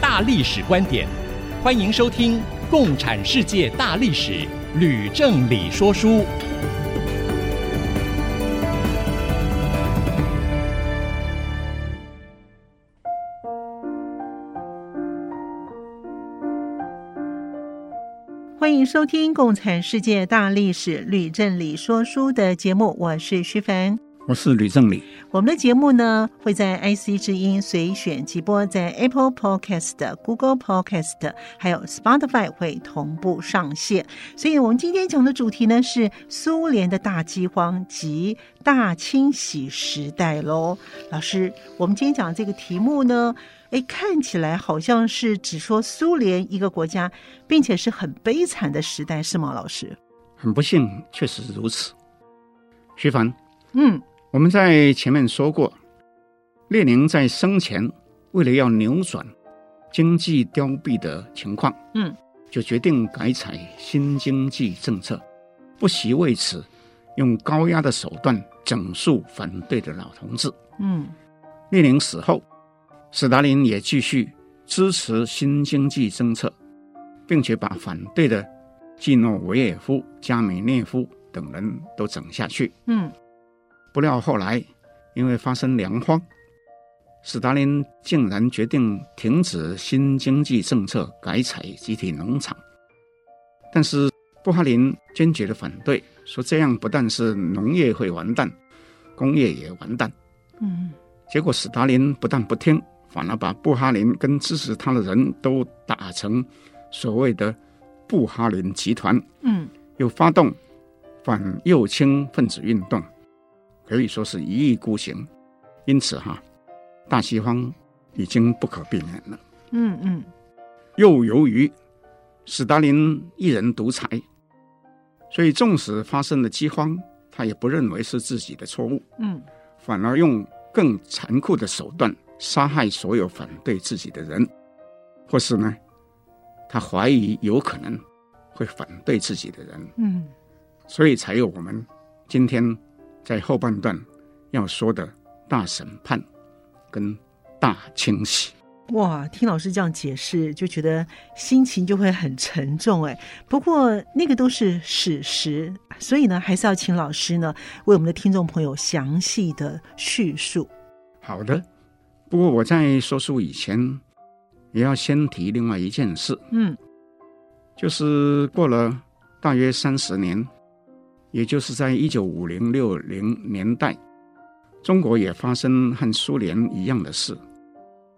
大历史观点，欢迎收听《共产世界大历史》，吕正理说书。欢迎收听《共产世界大历史》，吕正理说书的节目，我是徐凡。我是吕正礼。我们的节目呢，会在 IC 之音随选即播，在 Apple Podcast、Google Podcast 还有 Spotify 会同步上线。所以，我们今天讲的主题呢是苏联的大饥荒及大清洗时代喽。老师，我们今天讲这个题目呢，哎，看起来好像是只说苏联一个国家，并且是很悲惨的时代，是吗？老师？很不幸，确实如此。徐凡，嗯。我们在前面说过，列宁在生前为了要扭转经济凋敝的情况，嗯，就决定改采新经济政策，不惜为此用高压的手段整肃反对的老同志。嗯，列宁死后，斯大林也继续支持新经济政策，并且把反对的季诺维也夫、加美涅夫等人都整下去。嗯。不料后来，因为发生粮荒，斯大林竟然决定停止新经济政策，改采集体农场。但是布哈林坚决的反对，说这样不但是农业会完蛋，工业也完蛋。嗯，结果斯大林不但不听，反而把布哈林跟支持他的人都打成所谓的布哈林集团。嗯，又发动反右倾分子运动。可以说是一意孤行，因此哈，大饥荒已经不可避免了。嗯嗯，又由于斯大林一人独裁，所以纵使发生了饥荒，他也不认为是自己的错误。嗯，反而用更残酷的手段杀害所有反对自己的人，或是呢，他怀疑有可能会反对自己的人。嗯，所以才有我们今天。在后半段要说的大审判跟大清洗，哇！听老师这样解释，就觉得心情就会很沉重哎。不过那个都是史实，所以呢，还是要请老师呢为我们的听众朋友详细的叙述。好的，不过我在说书以前，也要先提另外一件事，嗯，就是过了大约三十年。也就是在一九五零六零年代，中国也发生和苏联一样的事，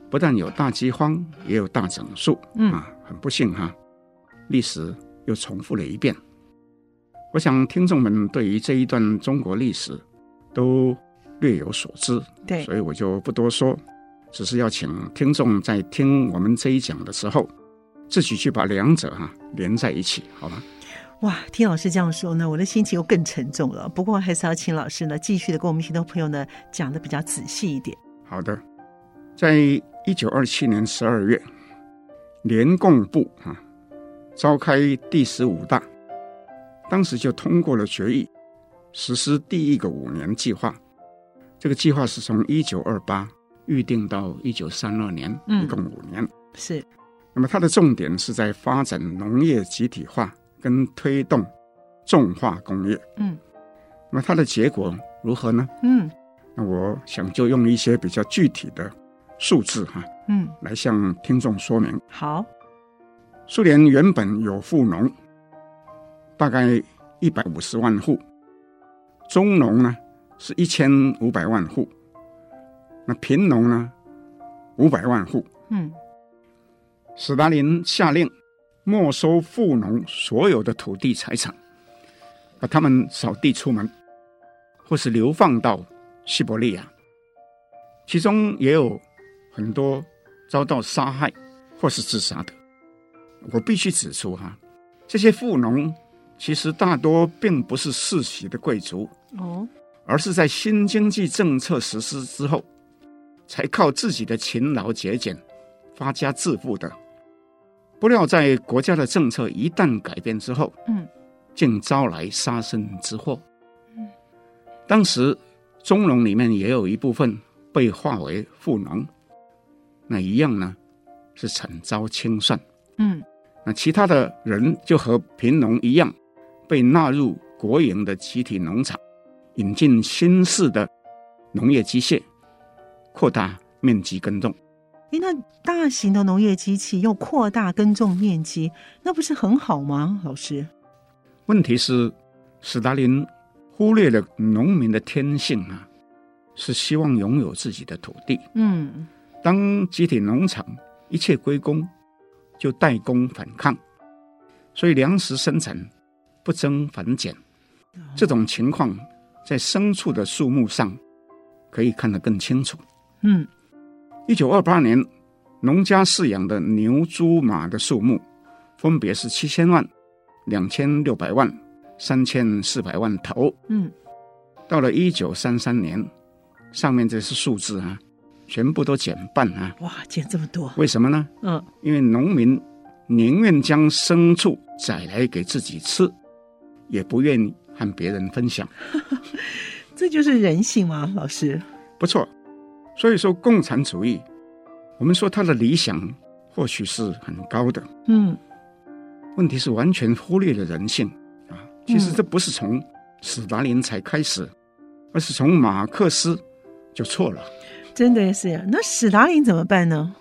不但有大饥荒，也有大整肃。嗯啊，很不幸哈，历史又重复了一遍。我想听众们对于这一段中国历史都略有所知，对，所以我就不多说，只是要请听众在听我们这一讲的时候，自己去把两者哈连在一起，好吗？哇，听老师这样说呢，我的心情又更沉重了。不过还是要请老师呢，继续的跟我们听众朋友呢讲的比较仔细一点。好的，在一九二七年十二月，联共部啊召开第十五大，当时就通过了决议，实施第一个五年计划。这个计划是从一九二八预定到一九三二年，一共五年。是。那么它的重点是在发展农业集体化。跟推动重化工业，嗯，那么它的结果如何呢？嗯，那我想就用一些比较具体的数字哈，嗯，来向听众说明。好，苏联原本有富农大概一百五十万户，中农呢是一千五百万户，那贫农呢五百万户，嗯，斯大林下令。没收富农所有的土地财产，把他们扫地出门，或是流放到西伯利亚，其中也有很多遭到杀害，或是自杀的。我必须指出哈，这些富农其实大多并不是世袭的贵族哦，而是在新经济政策实施之后，才靠自己的勤劳节俭发家致富的。不料在国家的政策一旦改变之后，嗯，竟招来杀身之祸。嗯，当时中农里面也有一部分被划为富农，那一样呢是惨遭清算。嗯。那其他的人就和贫农一样，被纳入国营的集体农场，引进新式的农业机械，扩大面积耕种。诶，那大型的农业机器又扩大耕种面积，那不是很好吗？老师，问题是斯大林忽略了农民的天性啊，是希望拥有自己的土地。嗯，当集体农场一切归公。就代工反抗，所以粮食生产不增反减，这种情况在牲畜的数目上可以看得更清楚。嗯，一九二八年，农家饲养的牛、猪、马的数目分别是七千万、两千六百万、三千四百万头。嗯，到了一九三三年，上面这些数字啊。全部都减半啊！哇，减这么多，为什么呢？嗯，因为农民宁愿将牲畜宰来给自己吃，也不愿意和别人分享。这就是人性吗，老师？不错。所以说，共产主义，我们说他的理想或许是很高的，嗯，问题是完全忽略了人性啊。其实这不是从斯大林才开始，而是从马克思就错了。真的是呀，那史达林怎么办呢？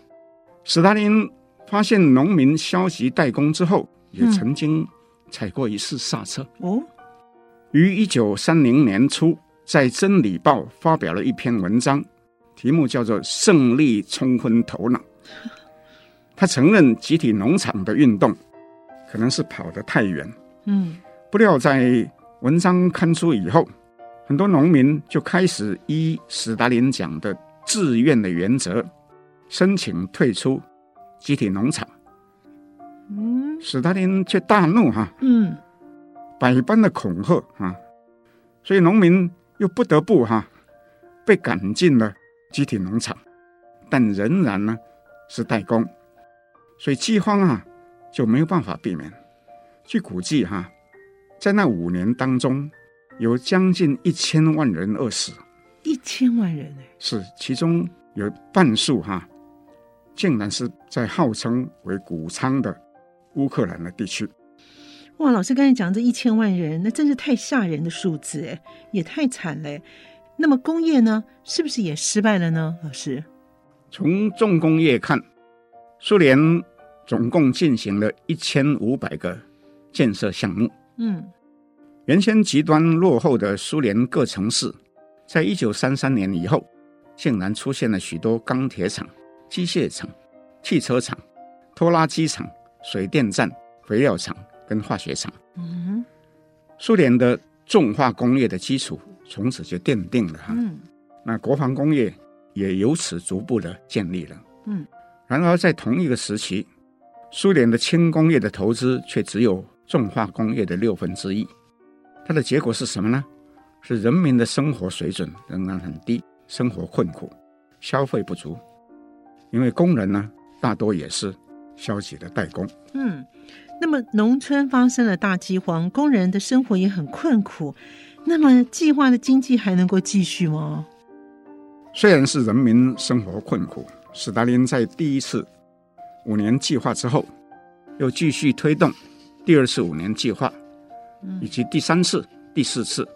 史达林发现农民消极怠工之后，也曾经踩过一次刹车。哦，于一九三零年初，在《真理报》发表了一篇文章，题目叫做《胜利冲昏头脑》。他承认集体农场的运动可能是跑得太远。嗯，不料在文章刊出以后，很多农民就开始依史达林讲的。自愿的原则，申请退出集体农场。嗯，史达林却大怒哈，嗯，百般的恐吓啊，所以农民又不得不哈被赶进了集体农场，但仍然呢是代工，所以饥荒啊就没有办法避免。据估计哈，在那五年当中，有将近一千万人饿死。一千万人呢？是，其中有半数哈，竟然是在号称为谷仓的乌克兰的地区。哇，老师刚才讲这一千万人，那真是太吓人的数字哎，也太惨了。那么工业呢，是不是也失败了呢？老师，从重工业看，苏联总共进行了一千五百个建设项目。嗯，原先极端落后的苏联各城市。在一九三三年以后，竟然出现了许多钢铁厂、机械厂、汽车厂、拖拉机厂、水电站、肥料厂跟化学厂。嗯，苏联的重化工业的基础从此就奠定了哈。嗯，那国防工业也由此逐步的建立了。嗯，然而在同一个时期，苏联的轻工业的投资却只有重化工业的六分之一。它的结果是什么呢？是人民的生活水准仍然很低，生活困苦，消费不足。因为工人呢，大多也是消极的代工。嗯，那么农村发生了大饥荒，工人的生活也很困苦。那么计划的经济还能够继续吗？虽然是人民生活困苦，斯大林在第一次五年计划之后，又继续推动第二次五年计划，以及第三次、第四次。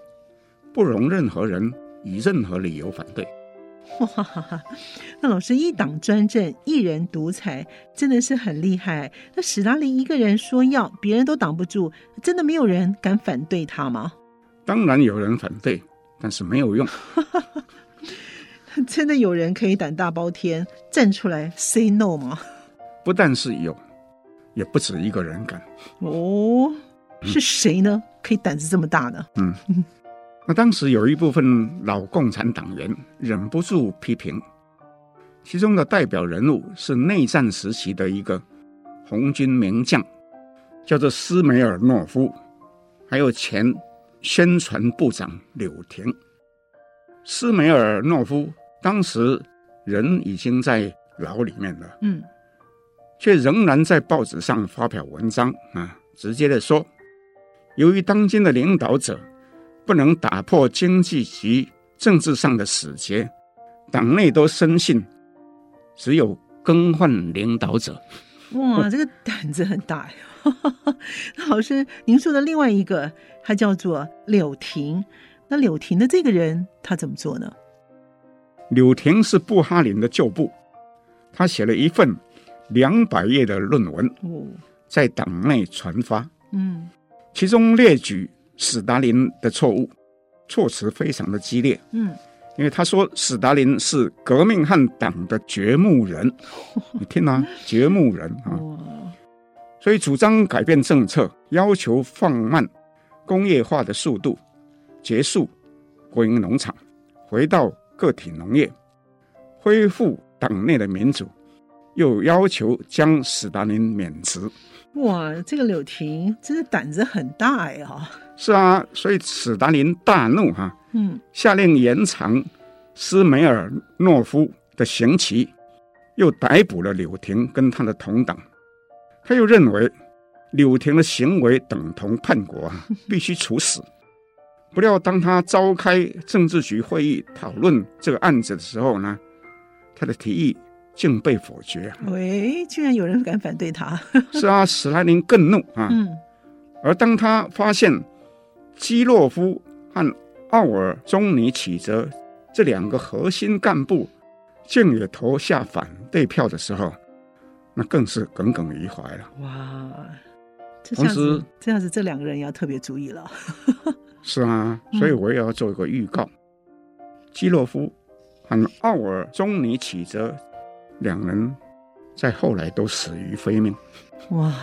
不容任何人以任何理由反对。哇，那老师一党专政、一人独裁，真的是很厉害。那史达林一个人说要，别人都挡不住，真的没有人敢反对他吗？当然有人反对，但是没有用。真的有人可以胆大包天站出来 say no 吗？不但是有，也不止一个人敢。哦，是谁呢？嗯、可以胆子这么大呢？嗯。那当时有一部分老共产党员忍不住批评，其中的代表人物是内战时期的一个红军名将，叫做斯梅尔诺夫，还有前宣传部长柳廷。斯梅尔诺夫当时人已经在牢里面了，嗯，却仍然在报纸上发表文章啊，直接的说，由于当今的领导者不能打破经济及政治上的死结，党内都深信只有更换领导者。哇，这个胆子很大呀！那老师，您说的另外一个，他叫做柳廷。那柳廷的这个人，他怎么做呢？柳廷是布哈林的旧部，他写了一份两百页的论文，在党内传发。嗯，其中列举史达林的错误，措辞非常的激烈。嗯。因为他说史达林是革命和党的掘墓人，你听啊，掘墓人啊，所以主张改变政策，要求放慢工业化的速度，结束国营农场，回到个体农业，恢复党内的民主，又要求将史达林免职。哇，这个柳婷真的胆子很大呀！是啊，所以史达林大怒哈、啊。嗯，下令延长斯梅尔诺夫的刑期，又逮捕了柳廷跟他的同党。他又认为柳廷的行为等同叛国啊，必须处死。不料当他召开政治局会议讨论这个案子的时候呢，他的提议竟被否决。喂，居然有人敢反对他？是啊，史达林更怒啊。嗯。而当他发现基洛夫和奥尔中尼启泽这两个核心干部竟也投下反对票的时候，那更是耿耿于怀了。哇，同时这样子，这两个人也要特别注意了。是啊，所以我也要做一个预告：嗯、基洛夫和奥尔中尼启泽两人在后来都死于非命。哇！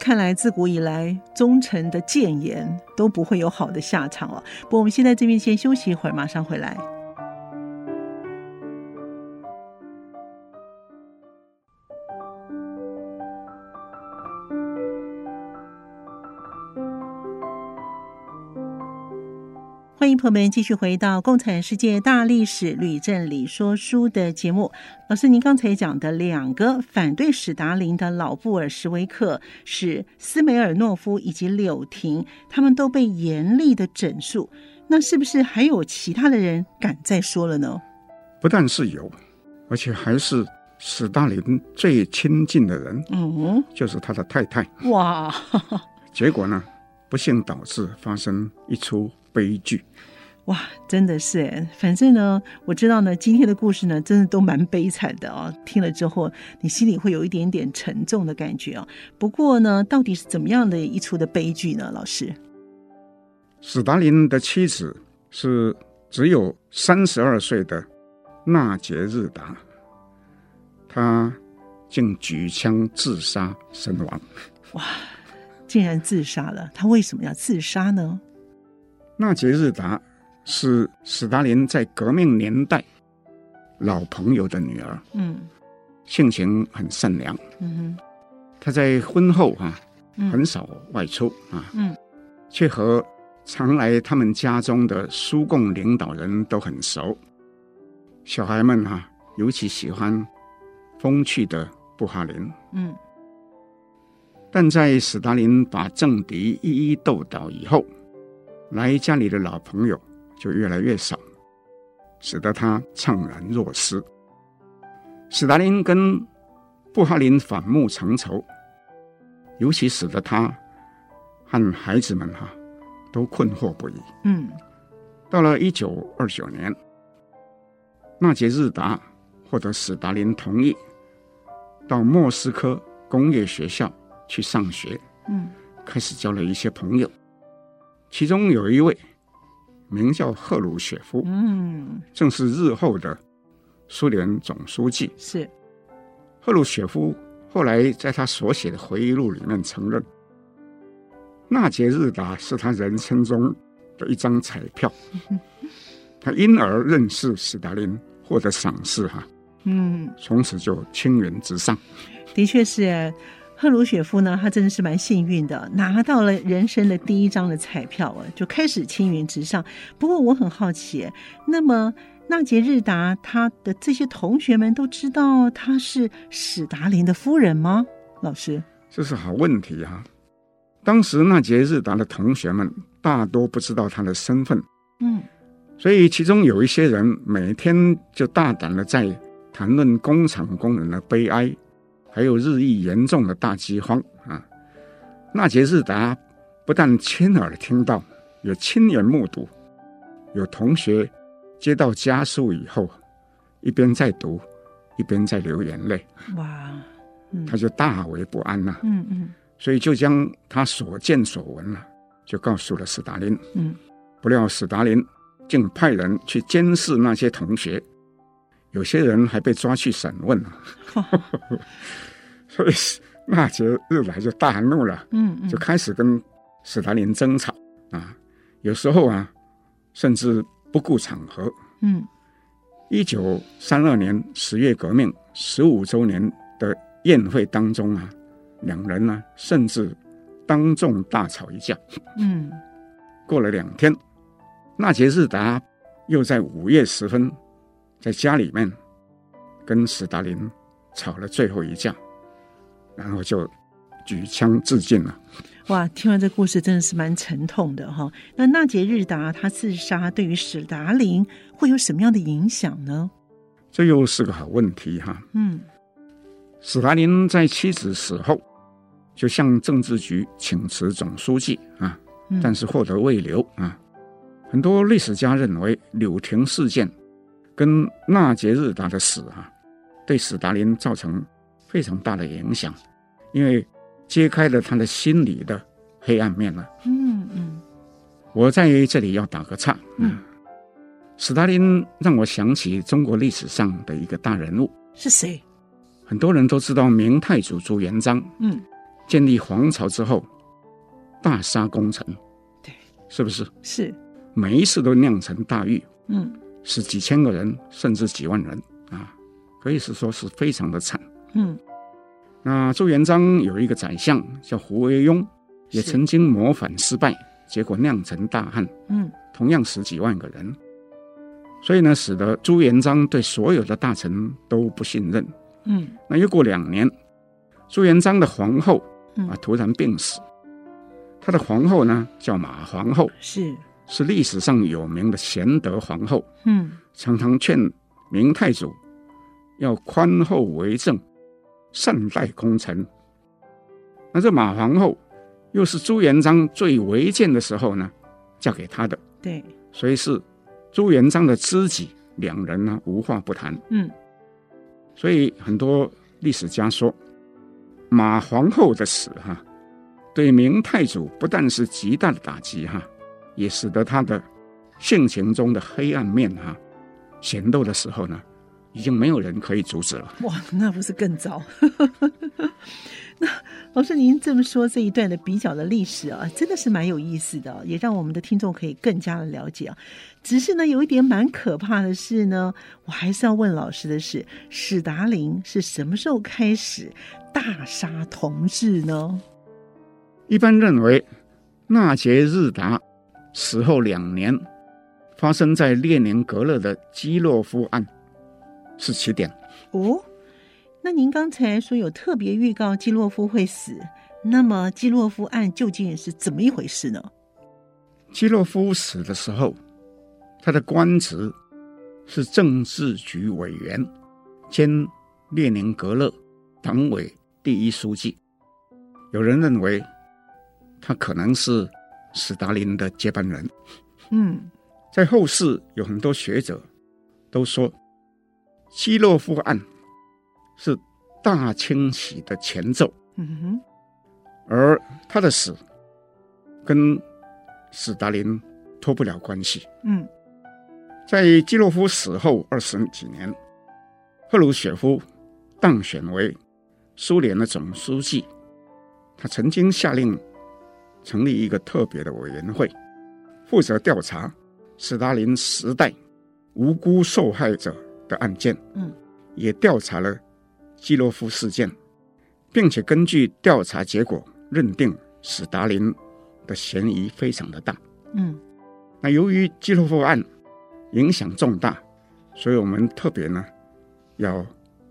看来自古以来，忠臣的谏言都不会有好的下场哦。不过我们先在这边先休息一会儿，马上回来。朋友们继续回到《共产世界大历史吕振理说书》的节目。老师，您刚才讲的两个反对史达林的老布尔什维克是斯梅尔诺夫以及柳廷，他们都被严厉的整肃。那是不是还有其他的人敢再说了呢？不但是有，而且还是史达林最亲近的人，嗯，就是他的太太。哇，结果呢，不幸导致发生一出。悲剧，哇，真的是哎！反正呢，我知道呢，今天的故事呢，真的都蛮悲惨的哦。听了之后，你心里会有一点点沉重的感觉哦。不过呢，到底是怎么样的一出的悲剧呢？老师，史达林的妻子是只有三十二岁的纳杰日达，他竟举枪自杀身亡。哇，竟然自杀了！他为什么要自杀呢？纳杰日达是史达林在革命年代老朋友的女儿，嗯，性情很善良，嗯哼，她在婚后啊，很少外出啊，嗯，却和常来他们家中的苏共领导人都很熟，小孩们哈，尤其喜欢风趣的布哈林，嗯，但在史达林把政敌一一斗倒以后。来家里的老朋友就越来越少，使得他怅然若失。斯大林跟布哈林反目成仇，尤其使得他和孩子们哈都困惑不已。嗯，到了一九二九年，纳杰日达获得斯大林同意，到莫斯科工业学校去上学。嗯，开始交了一些朋友。其中有一位名叫赫鲁雪夫，嗯，正是日后的苏联总书记。是赫鲁雪夫后来在他所写的回忆录里面承认，纳杰日达是他人生中的一张彩票，他因而认识斯大林，获得赏识哈，嗯，从此就青云直上。的确是。赫鲁雪夫呢，他真的是蛮幸运的，拿到了人生的第一张的彩票啊，就开始青云直上。不过我很好奇，那么纳杰日达他的这些同学们都知道他是史达林的夫人吗？老师，这是好问题啊。当时纳杰日达的同学们大多不知道他的身份，嗯，所以其中有一些人每天就大胆的在谈论工厂工人的悲哀。还有日益严重的大饥荒啊！纳杰日达不但亲耳听到，也亲眼目睹，有同学接到家书以后，一边在读，一边在流眼泪。哇！嗯、他就大为不安呐、啊。嗯嗯。所以就将他所见所闻了，就告诉了斯大林。嗯。不料斯大林竟派人去监视那些同学。有些人还被抓去审问了，所以纳杰日来就大怒了，嗯，嗯，就开始跟斯大林争吵啊，有时候啊，甚至不顾场合，嗯，一九三二年十月革命十五周年的宴会当中啊，两人呢甚至当众大吵一架，嗯，过了两天，纳杰日达又在午夜时分。在家里面跟史达林吵了最后一架，然后就举枪自尽了。哇，听完这故事真的是蛮沉痛的哈。那纳杰日达他自杀对于史达林会有什么样的影响呢？这又是个好问题哈。嗯，史达林在妻子死后就向政治局请辞总书记啊，但是获得未留啊。很多历史家认为柳亭事件。跟纳杰日达的死啊，对史达林造成非常大的影响，因为揭开了他的心理的黑暗面了。嗯嗯，我在这里要打个岔。嗯，史达林让我想起中国历史上的一个大人物。是谁？很多人都知道明太祖朱元璋。嗯，建立皇朝之后，大杀功臣。对，是不是？是。每一次都酿成大狱。嗯。是几千个人，甚至几万人啊，可以是说是非常的惨。嗯，那朱元璋有一个宰相叫胡惟庸，也曾经谋反失败，结果酿成大汉。嗯，同样十几万个人，所以呢，使得朱元璋对所有的大臣都不信任。嗯，那又过两年，朱元璋的皇后啊突然病死，嗯、他的皇后呢叫马皇后。是。是历史上有名的贤德皇后，嗯，常常劝明太祖要宽厚为政，善待功臣。那这马皇后又是朱元璋最违建的时候呢，嫁给他的，对，所以是朱元璋的知己，两人呢无话不谈。嗯，所以很多历史家说，马皇后的死哈，对明太祖不但是极大的打击哈。也使得他的性情中的黑暗面哈、啊、显露的时候呢，已经没有人可以阻止了。哇，那不是更糟？那老师您这么说，这一段的比较的历史啊，真的是蛮有意思的，也让我们的听众可以更加的了解啊。只是呢，有一点蛮可怕的是呢，我还是要问老师的是，史达林是什么时候开始大杀同志呢？一般认为，纳杰日达。死后两年，发生在列宁格勒的基洛夫案是起点。哦，那您刚才说有特别预告基洛夫会死，那么基洛夫案究竟是怎么一回事呢？基洛夫死的时候，他的官职是政治局委员兼列宁格勒党委第一书记。有人认为他可能是。史达林的接班人，嗯，在后世有很多学者都说，基洛夫案是大清洗的前奏，嗯哼，而他的死跟史达林脱不了关系，嗯，在基洛夫死后二十几年，赫鲁雪夫当选为苏联的总书记，他曾经下令。成立一个特别的委员会，负责调查史达林时代无辜受害者的案件。嗯，也调查了基洛夫事件，并且根据调查结果认定史达林的嫌疑非常的大。嗯，那由于基洛夫案影响重大，所以我们特别呢要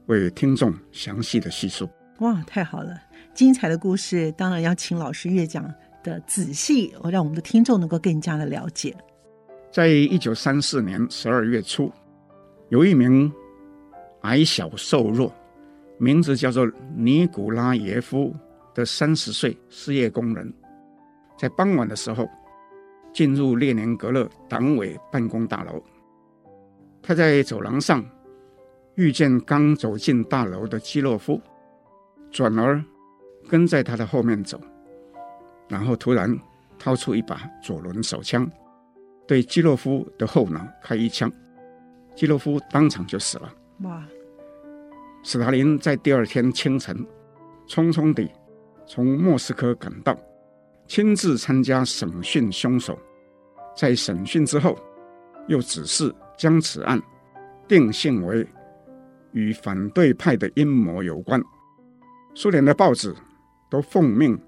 为听众详细的叙述。哇，太好了！精彩的故事当然要请老师越讲的仔细，我让我们的听众能够更加的了解。在一九三四年十二月初，有一名矮小瘦弱、名字叫做尼古拉耶夫的三十岁失业工人，在傍晚的时候进入列宁格勒党委办公大楼。他在走廊上遇见刚走进大楼的基洛夫，转而跟在他的后面走，然后突然掏出一把左轮手枪，对基洛夫的后脑开一枪，基洛夫当场就死了。哇！史达林在第二天清晨匆匆地从莫斯科赶到，亲自参加审讯凶手。在审讯之后，又指示将此案定性为与反对派的阴谋有关。苏联的报纸都奉命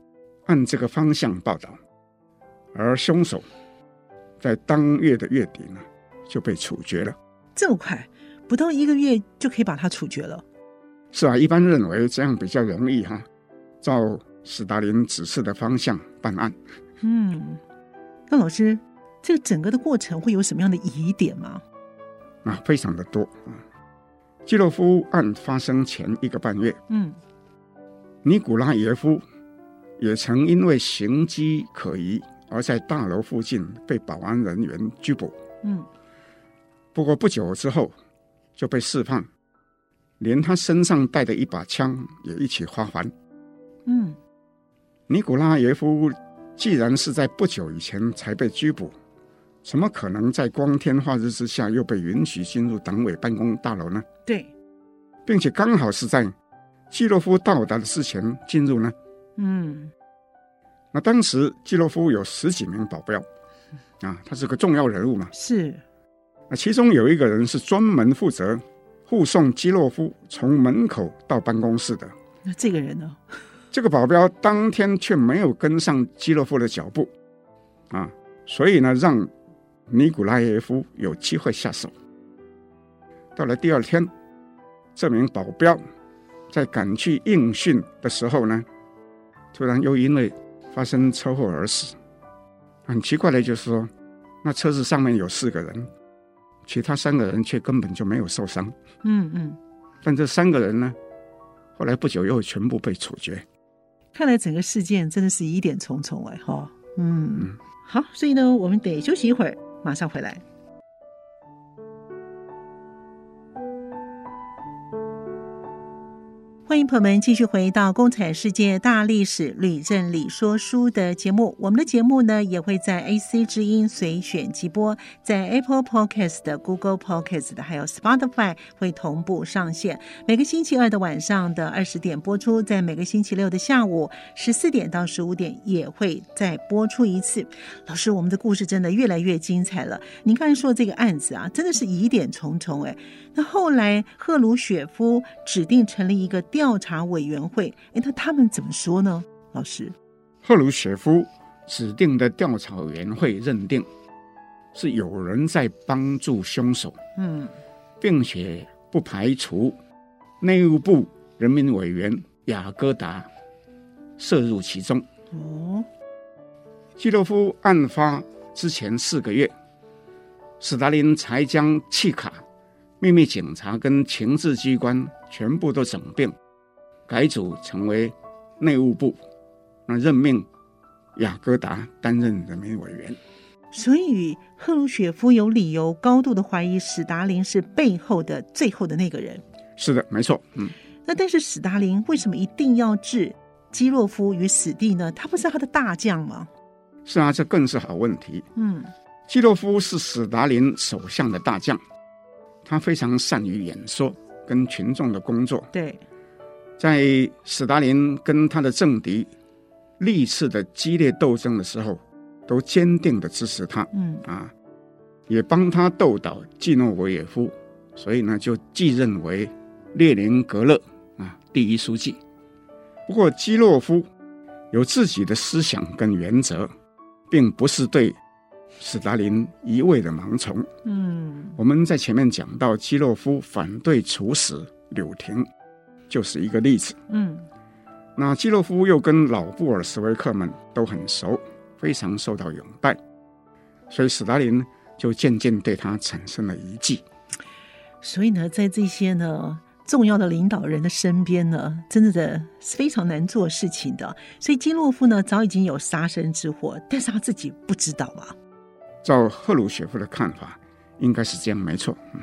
按这个方向报道，而凶手在当月的月底呢就被处决了。这么快，不到一个月就可以把他处决了？是啊，一般认为这样比较容易哈，照史达林指示的方向办案。嗯，那老师，这个整个的过程会有什么样的疑点吗？啊，非常的多啊。基洛夫案发生前一个半月，嗯。尼古拉耶夫也曾因为行迹可疑而在大楼附近被保安人员拘捕。嗯，不过不久之后就被释放，连他身上带的一把枪也一起发还。嗯，尼古拉耶夫既然是在不久以前才被拘捕，怎么可能在光天化日之下又被允许进入党委办公大楼呢？对，并且刚好是在。基洛夫到达的之前进入呢？嗯，那当时基洛夫有十几名保镖，啊，他是个重要人物嘛。是，那其中有一个人是专门负责护送基洛夫从门口到办公室的。那这个人呢？这个保镖当天却没有跟上基洛夫的脚步，啊，所以呢，让尼古拉耶夫有机会下手。到了第二天，这名保镖。在赶去应讯的时候呢，突然又因为发生车祸而死。很奇怪的就是说，那车子上面有四个人，其他三个人却根本就没有受伤。嗯嗯。但这三个人呢，后来不久又全部被处决。看来整个事件真的是疑点重重哎哈。嗯嗯。好，所以呢，我们得休息一会儿，马上回来。迎朋友们继续回到《共产世界大历史吕振理说书》的节目。我们的节目呢，也会在 AC 之音随选即播，在 Apple Podcast、Google Podcast 还有 Spotify 会同步上线。每个星期二的晚上的二十点播出，在每个星期六的下午十四点到十五点也会再播出一次。老师，我们的故事真的越来越精彩了。您刚才说这个案子啊，真的是疑点重重哎。那后来赫鲁雪夫指定成立一个调查委员会，哎，那他们怎么说呢？老师，赫鲁雪夫指定的调查委员会认定是有人在帮助凶手，嗯，并且不排除内务部人民委员雅戈达涉入其中。哦，基洛夫案发之前四个月，史达林才将契卡。秘密警察跟情治机关全部都整并，改组成为内务部，那任命雅各达担任人民委员。所以赫鲁雪夫有理由高度的怀疑史达林是背后的最后的那个人。是的，没错。嗯，那但是史达林为什么一定要置基洛夫于死地呢？他不是他的大将吗？是啊，这更是好问题。嗯，基洛夫是史达林首相的大将。他非常善于演说跟群众的工作。对，在史达林跟他的政敌历次的激烈斗争的时候，都坚定的支持他。嗯啊，也帮他斗倒季诺维也夫，所以呢，就继任为列宁格勒啊第一书记。不过基洛夫有自己的思想跟原则，并不是对斯大林一味的盲从。嗯，我们在前面讲到基洛夫反对处死柳廷，就是一个例子。嗯，那基洛夫又跟老布尔什维克们都很熟，非常受到拥戴，所以斯大林就渐渐对他产生了疑忌。所以呢，在这些呢。重要的领导人的身边呢，真的的是非常难做事情的。所以基洛夫呢，早已经有杀身之祸，但是他自己不知道啊。照赫鲁雪夫的看法，应该是这样，没错。嗯，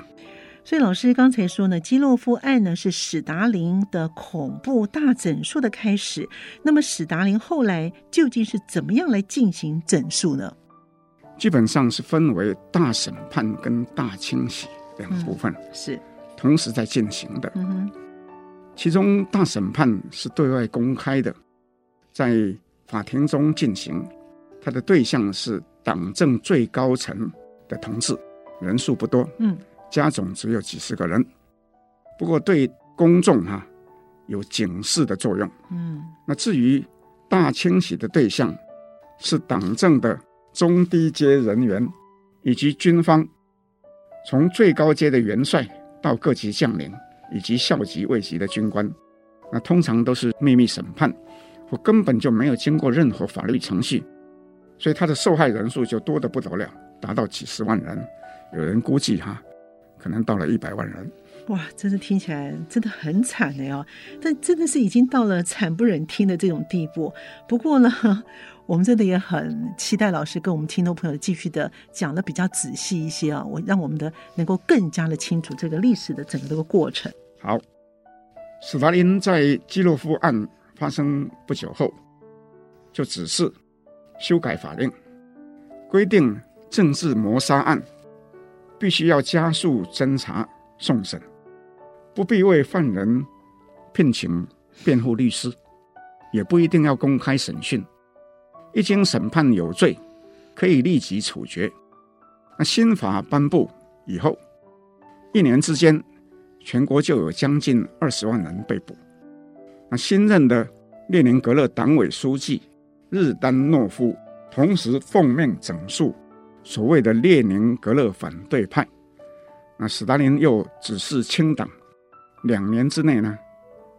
所以老师刚才说呢，基洛夫案呢是史达林的恐怖大整数的开始。那么史达林后来究竟是怎么样来进行整数呢？基本上是分为大审判跟大清洗两部分。嗯，是。同时在进行的，嗯哼，其中大审判是对外公开的，在法庭中进行，它的对象是党政最高层的同志，人数不多，嗯，加总只有几十个人，不过对公众哈有警示的作用，嗯，那至于大清洗的对象是党政的中低阶人员以及军方，从最高阶的元帅。到各级将领以及校级、尉级的军官，那通常都是秘密审判，或根本就没有经过任何法律程序，所以他的受害人数就多得不得了，达到几十万人，有人估计哈，可能到了一百万人。哇，真的听起来真的很惨的哟，但真的是已经到了惨不忍听的这种地步。不过呢，我们真的也很期待老师跟我们听众朋友继续的讲的比较仔细一些啊，我让我们的能够更加的清楚这个历史的整个这个过程。好，斯大林在基洛夫案发生不久后，就指示修改法令，规定政治谋杀案必须要加速侦查送审。不必为犯人聘请辩护律师，也不一定要公开审讯。一经审判有罪，可以立即处决。那新法颁布以后，一年之间，全国就有将近二十万人被捕。那新任的列宁格勒党委书记日丹诺夫，同时奉命整肃所谓的列宁格勒反对派。那斯大林又指示清党。两年之内呢，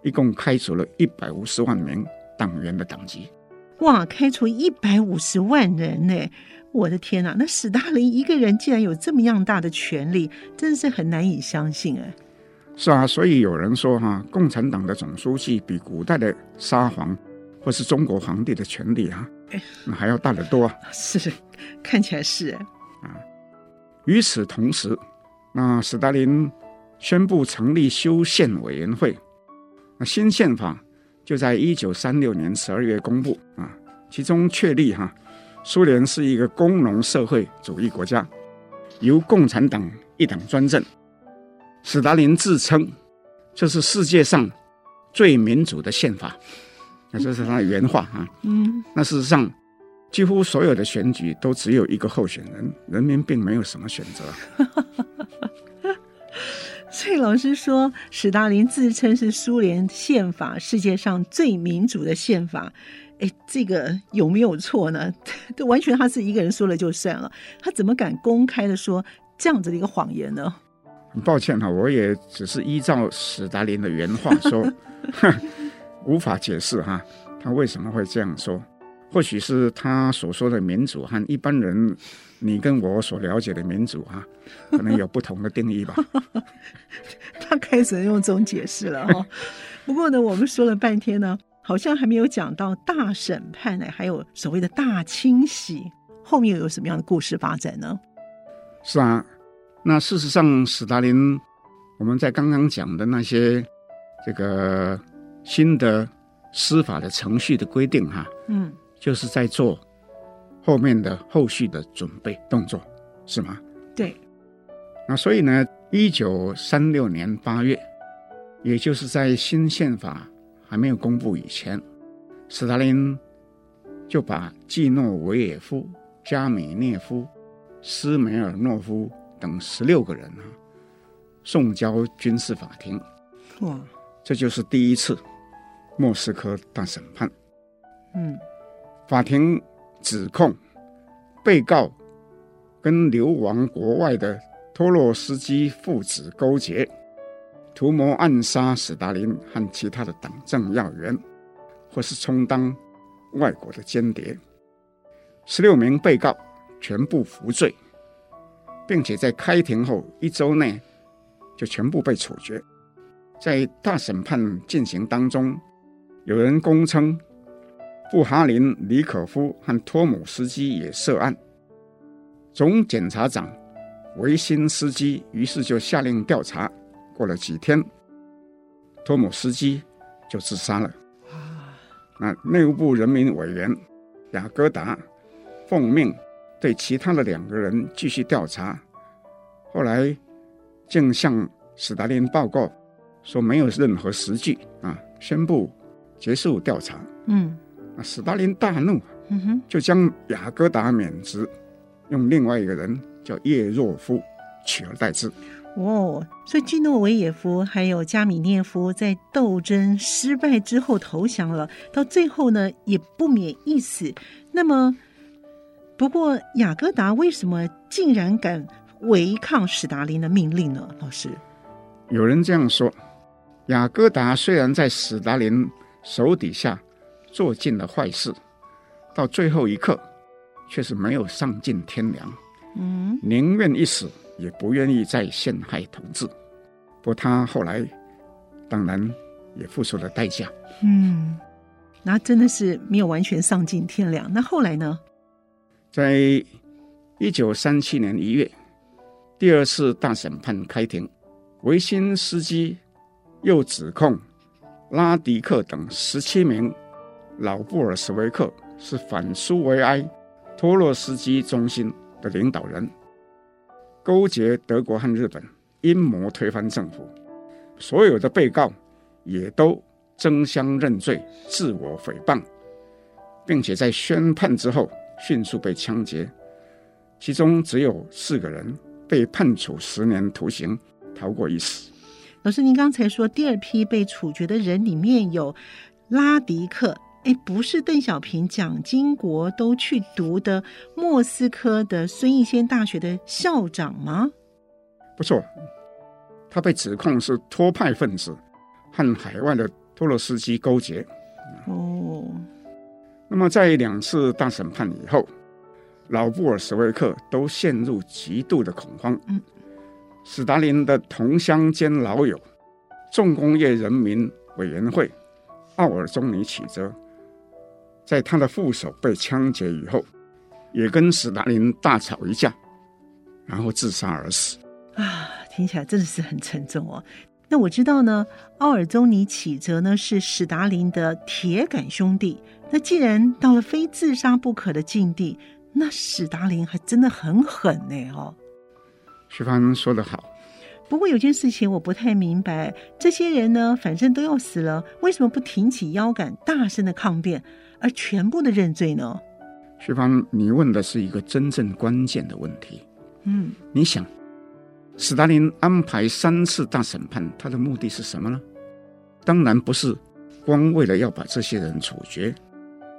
一共开除了一百五十万名党员的党籍。哇，开除一百五十万人呢！我的天哪，那史大林一个人竟然有这么样大的权力，真的是很难以相信哎。是啊，所以有人说哈、啊，共产党的总书记比古代的沙皇或是中国皇帝的权力啊，那还要大得多啊。是，看起来是啊。与此同时，那史大林。宣布成立修宪委员会，那新宪法就在一九三六年十二月公布啊，其中确立哈，苏联是一个工农社会主义国家，由共产党一党专政。史达林自称这是世界上最民主的宪法，那这是他的原话啊。嗯，那事实上，几乎所有的选举都只有一个候选人，人民并没有什么选择。所以老师说，史大林自称是苏联宪法世界上最民主的宪法，哎，这个有没有错呢？这 完全他是一个人说了就算了，他怎么敢公开的说这样子的一个谎言呢？很抱歉哈，我也只是依照史达林的原话说，无法解释哈，他为什么会这样说。或许是他所说的民主和一般人你跟我所了解的民主哈，可能有不同的定义吧。他开始用这种解释了哈。不过呢，我们说了半天呢，好像还没有讲到大审判呢，还有所谓的大清洗，后面又有什么样的故事发展呢？是啊，那事实上，史大林我们在刚刚讲的那些这个新的司法的程序的规定哈，嗯。就是在做后面的后续的准备动作，是吗？对。那所以呢，一九三六年八月，也就是在新宪法还没有公布以前，斯大林就把季诺维也夫、加米涅夫、斯梅尔诺夫等十六个人啊，送交军事法庭。哇，这就是第一次莫斯科大审判。嗯，法庭指控被告跟流亡国外的托洛斯基父子勾结，图谋暗杀史达林和其他的党政要员，或是充当外国的间谍。十六名被告全部服罪，并且在开庭后一周内就全部被处决。在大审判进行当中，有人供称布哈林、李可夫和托姆斯基也涉案。总检察长维辛斯基于是就下令调查。过了几天，托姆斯基就自杀了。那内务部人民委员雅各达奉命对其他的两个人继续调查，后来竟向史达林报告。说没有任何实据啊，宣布结束调查。嗯，那斯大林大怒，嗯哼，就将雅各达免职，用另外一个人叫叶若夫取而代之。哦，所以基诺维也夫还有加米涅夫在斗争失败之后投降了，到最后呢也不免一死。那么，不过雅各达为什么竟然敢违抗史达林的命令呢？老师，有人这样说。雅各达虽然在史达林手底下做尽了坏事，到最后一刻却是没有丧尽天良，嗯，宁愿一死也不愿意再陷害同志。不过他后来当然也付出了代价。嗯，那真的是没有完全丧尽天良。那后来呢？在一九三七年一月，第二次大审判开庭，维辛斯基。又指控拉迪克等十七名老布尔什维克是反苏维埃托洛斯基中心的领导人，勾结德国和日本，阴谋推翻政府。所有的被告也都争相认罪，自我诽谤，并且在宣判之后迅速被枪决。其中只有四个人被判处十年徒刑，逃过一死。老师，您刚才说第二批被处决的人里面有拉迪克，哎，不是邓小平、蒋经国都去读的莫斯科的孙逸仙大学的校长吗？不错，他被指控是托派分子和海外的托洛斯基勾结。哦，那么在两次大审判以后，老布尔什维克都陷入极度的恐慌。嗯。史达林的同乡兼老友，重工业人民委员会奥尔宗尼启泽，在他的副手被枪决以后，也跟史达林大吵一架，然后自杀而死。啊，听起来真的是很沉重哦。那我知道呢，奥尔宗尼启泽呢是史达林的铁杆兄弟。那既然到了非自杀不可的境地，那史达林还真的很狠呢，哦。徐芳说得好，不过有件事情我不太明白，这些人呢，反正都要死了，为什么不挺起腰杆，大声的抗辩，而全部的认罪呢？徐芳，你问的是一个真正关键的问题。嗯，你想，斯大林安排三次大审判，他的目的是什么呢？当然不是光为了要把这些人处决，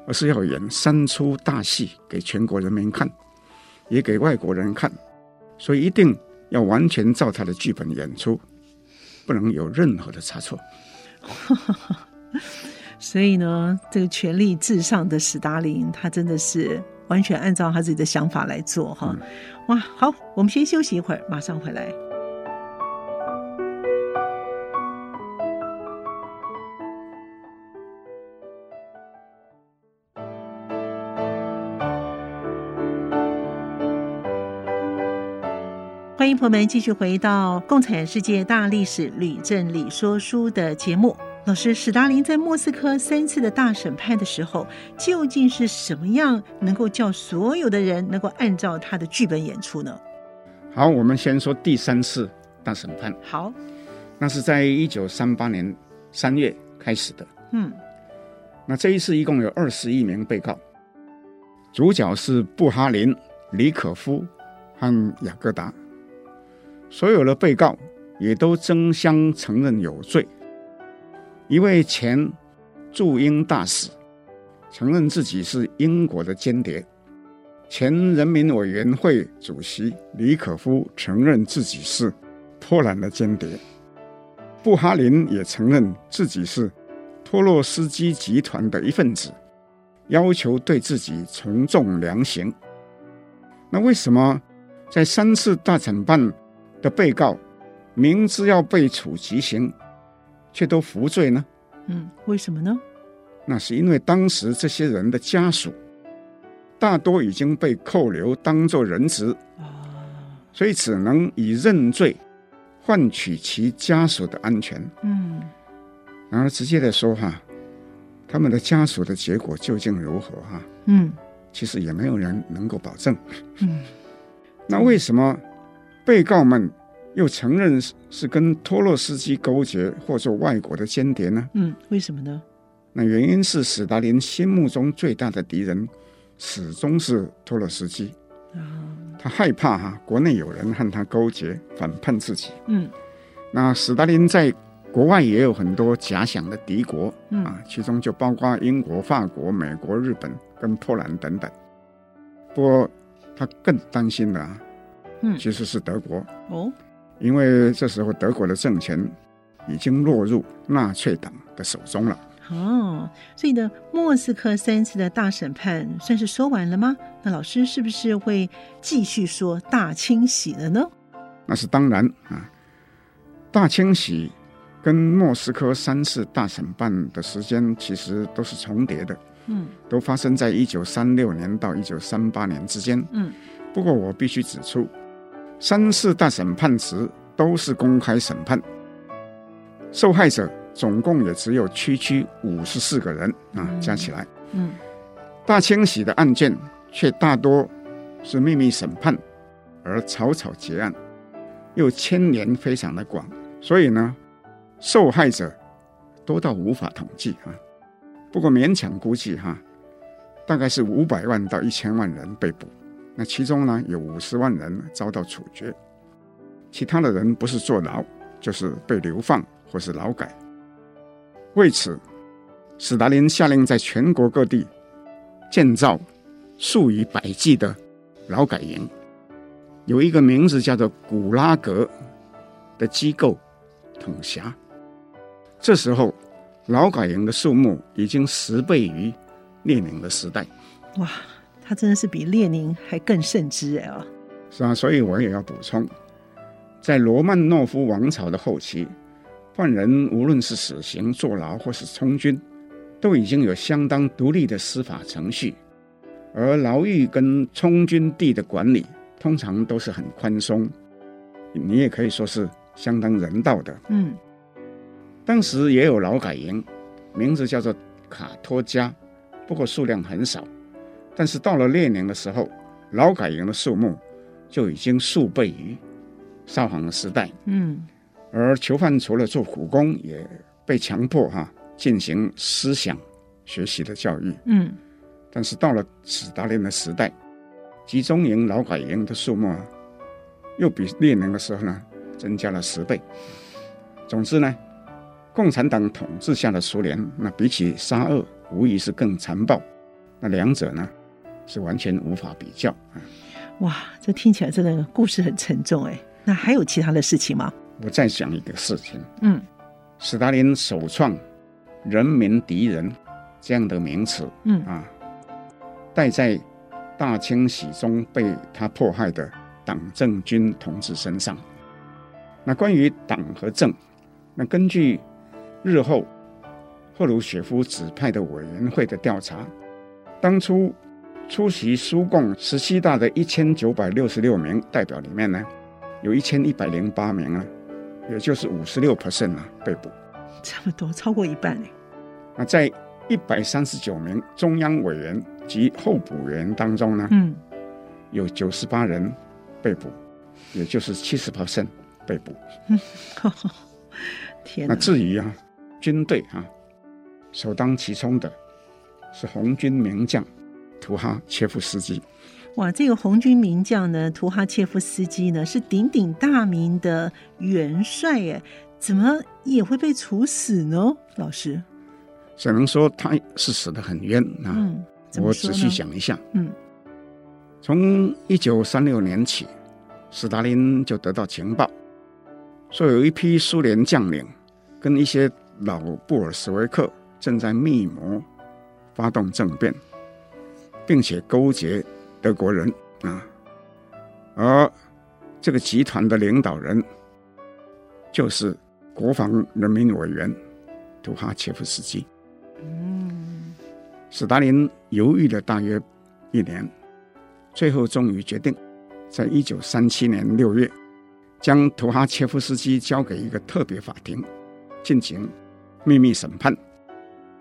而是要演三出大戏给全国人民看，也给外国人看。所以一定要完全照他的剧本演出，不能有任何的差错。所以呢，这个权力至上的史达林，他真的是完全按照他自己的想法来做哈。嗯、哇，好，我们先休息一会儿，马上回来。欢迎朋友们继续回到《共产世界大历史吕正理说书》的节目。老师，史达林在莫斯科三次的大审判的时候，究竟是什么样能够叫所有的人能够按照他的剧本演出呢？好，我们先说第三次大审判。好，那是在一九三八年三月开始的。嗯，那这一次一共有二十一名被告，主角是布哈林、李可夫和雅各达。所有的被告也都争相承认有罪，一位前驻英大使承认自己是英国的间谍，前人民委员会主席李可夫承认自己是波兰的间谍，布哈林也承认自己是托洛斯基集团的一份子，要求对自己从重量刑。那为什么在三次大审判的被告明知要被处极刑，却都服罪呢？嗯，为什么呢？那是因为当时这些人的家属大多已经被扣留当作人质啊，所以只能以认罪换取其家属的安全。嗯，然而直接的说哈，他们的家属的结果究竟如何哈？嗯，其实也没有人能够保证。嗯，那为什么被告们？又承认是跟托洛斯基勾结或做外国的间谍呢？嗯，为什么呢？那原因是史达林心目中最大的敌人始终是托洛斯基。啊，他害怕哈国内有人和他勾结反叛自己。嗯，那史达林在国外也有很多假想的敌国，嗯啊，其中就包括英国、法国、美国、日本跟波兰等等。不过他更担心的啊，嗯，其实是德国。哦。因为这时候德国的政权已经落入纳粹党的手中了。哦，所以呢，莫斯科三次的大审判算是说完了吗？那老师是不是会继续说大清洗了呢？那是当然啊。大清洗跟莫斯科三次大审判的时间其实都是重叠的。嗯，都发生在一九三六年到一九三八年之间。嗯，不过我必须指出。三四大审判时都是公开审判，受害者总共也只有区区五十四个人啊，加起来。嗯，大清洗的案件却大多是秘密审判，而草草结案，又牵连非常的广，所以呢，受害者多到无法统计啊。不过勉强估计哈，大概是五百万到一千万人被捕。那其中呢，有五十万人遭到处决，其他的人不是坐牢，就是被流放或是劳改。为此，史达林下令在全国各地建造数以百计的劳改营，有一个名字叫做“古拉格”的机构统辖。这时候，劳改营的数目已经十倍于列宁的时代。哇！他真的是比列宁还更甚之哎啊！是啊，所以我也要补充，在罗曼诺夫王朝的后期，犯人无论是死刑、坐牢或是充军，都已经有相当独立的司法程序，而牢狱跟充军地的管理通常都是很宽松，你也可以说是相当人道的。嗯，当时也有劳改营，名字叫做卡托加，不过数量很少。但是到了列宁的时候，劳改营的数目就已经数倍于沙皇的时代。嗯，而囚犯除了做苦工，也被强迫哈进行思想学习的教育。嗯，但是到了斯大林的时代，集中营、劳改营的数目啊，又比列宁的时候呢增加了十倍。总之呢，共产党统治下的苏联，那比起沙俄，无疑是更残暴。那两者呢？是完全无法比较啊！哇，这听起来真的故事很沉重哎。那还有其他的事情吗？我再讲一个事情。嗯，史达林首创“人民敌人”这样的名词。嗯啊，戴在大清洗中被他迫害的党政军同志身上。那关于党和政，那根据日后赫鲁雪夫指派的委员会的调查，当初。出席苏共十七大的一千九百六十六名代表里面呢，有一千一百零八名啊，也就是五十六 percent 啊被捕，这么多，超过一半呢。那在一百三十九名中央委员及候补委员当中呢，嗯，有九十八人被捕，也就是七十 percent 被捕。嗯，天哪！那至于啊，军队啊，首当其冲的是红军名将。图哈切夫斯基，哇，这个红军名将呢，图哈切夫斯基呢是鼎鼎大名的元帅耶。怎么也会被处死呢？老师，只能说他是死得很冤啊。嗯，我仔细想一下，嗯，从一九三六年起，斯大林就得到情报，说有一批苏联将领跟一些老布尔什维克正在密谋发动政变，并且勾结德国人啊，而这个集团的领导人就是国防人民委员图哈切夫斯基。嗯，斯大林犹豫了大约一年，最后终于决定，在一九三七年六月，将图哈切夫斯基交给一个特别法庭进行秘密审判。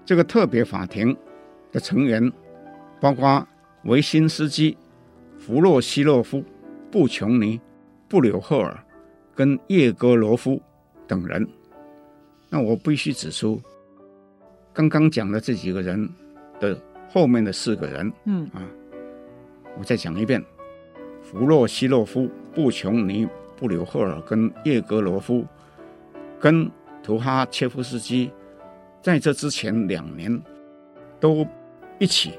这个特别法庭的成员包括维辛斯基、弗洛西洛夫、布琼尼、布柳赫尔跟叶戈罗夫等人。那我必须指出，刚刚讲的这几个人的后面的四个人，嗯啊，我再讲一遍：弗洛西洛夫、布琼尼、布柳赫尔跟叶戈罗夫，跟图哈切夫斯基，在这之前两年都一起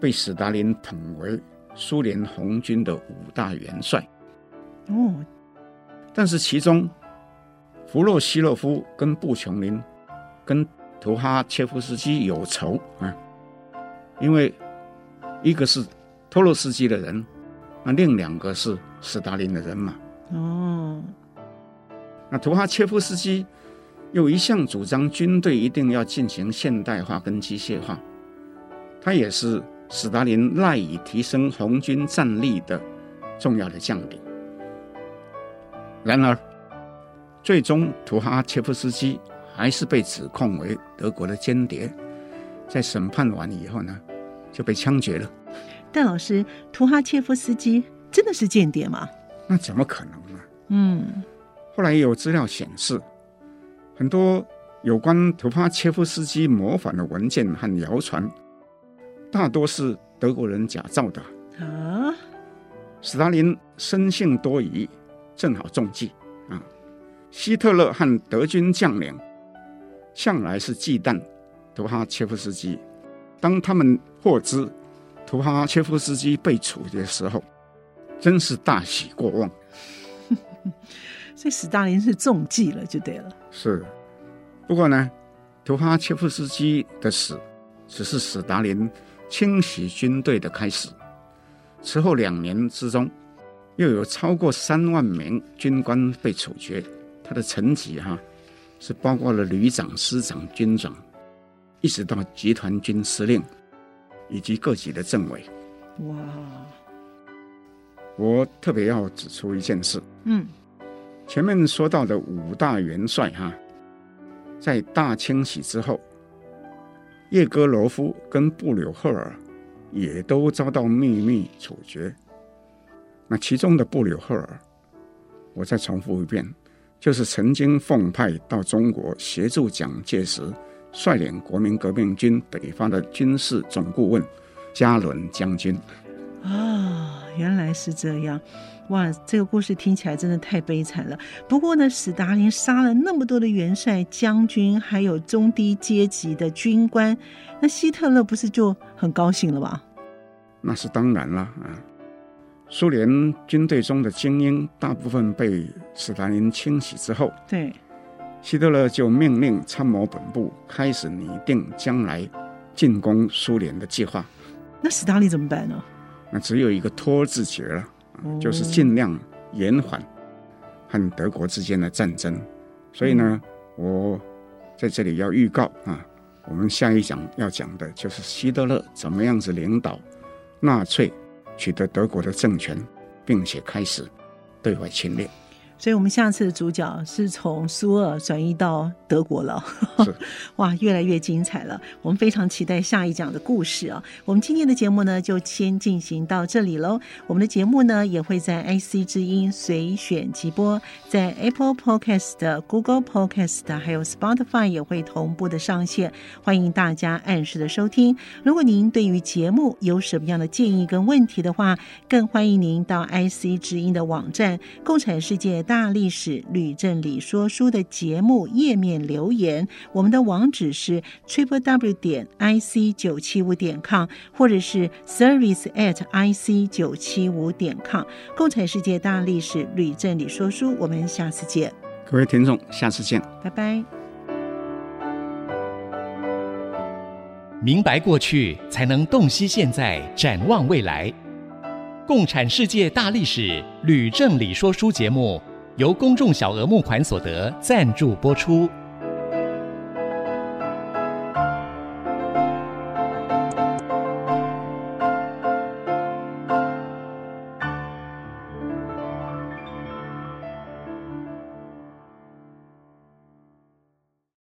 被斯大林捧为苏联红军的五大元帅。哦，但是其中。弗洛西洛夫跟布琼林跟图哈切夫斯基有仇啊，因为一个是托洛斯基的人，那另两个是斯大林的人嘛。哦，那图哈切夫斯基又一向主张军队一定要进行现代化跟机械化，他也是斯大林赖以提升红军战力的重要的将领。然而。最终，图哈切夫斯基还是被指控为德国的间谍，在审判完以后呢，就被枪决了。但老师，图哈切夫斯基真的是间谍吗？那怎么可能呢？嗯，后来有资料显示，很多有关图哈切夫斯基模仿的文件和谣传，大多是德国人假造的。啊，斯大林生性多疑，正好中计。希特勒和德军将领向来是忌惮图哈切夫斯基，当他们获知图哈切夫斯基被处决的时候，真是大喜过望。所以斯大林是中计了，就对了。是，不过呢，图哈切夫斯基的死只是斯大林清洗军队的开始。此后两年之中，又有超过三万名军官被处决。他的层级哈，是包括了旅长、师长、军长，一直到集团军司令，以及各级的政委。哇！我特别要指出一件事，嗯，前面说到的五大元帅哈，在大清洗之后，叶戈罗夫跟布柳赫尔也都遭到秘密处决。那其中的布柳赫尔，我再重复一遍。就是曾经奉派到中国协助蒋介石率领国民革命军北伐的军事总顾问加伦将军啊，原来是这样，哇，这个故事听起来真的太悲惨了。不过呢，史达林杀了那么多的元帅、将军，还有中低阶级的军官，那希特勒不是就很高兴了吧？那是当然了啊。苏联军队中的精英大部分被史达林清洗之后，对，希特勒就命令参谋本部开始拟定将来进攻苏联的计划。那史达林怎么办呢？那只有一个拖字诀了，就是尽量延缓和德国之间的战争。所以呢，我在这里要预告啊，我们下一讲要讲的就是希特勒怎么样子领导纳粹。取得德国的政权，并且开始对外侵略。所以，我们下次的主角是从苏俄转移到德国了。是，哇，越来越精彩了！我们非常期待下一讲的故事啊。我们今天的节目呢，就先进行到这里喽。我们的节目呢，也会在 IC 之音随选即播，在 Apple Podcast、Google Podcast 还有 Spotify 也会同步的上线，欢迎大家按时的收听。如果您对于节目有什么样的建议跟问题的话，更欢迎您到 IC 之音的网站“共产世界”。大历史吕正理说书的节目页面留言，我们的网址是 triple w 点 i c 九七五点 com，或者是 service at i c 九七五点 com。共产世界大历史吕正理说书，我们下次见。各位听众，下次见，拜拜。明白过去，才能洞悉现在，展望未来。共产世界大历史吕正理说书节目由公众小额募款所得赞助播出。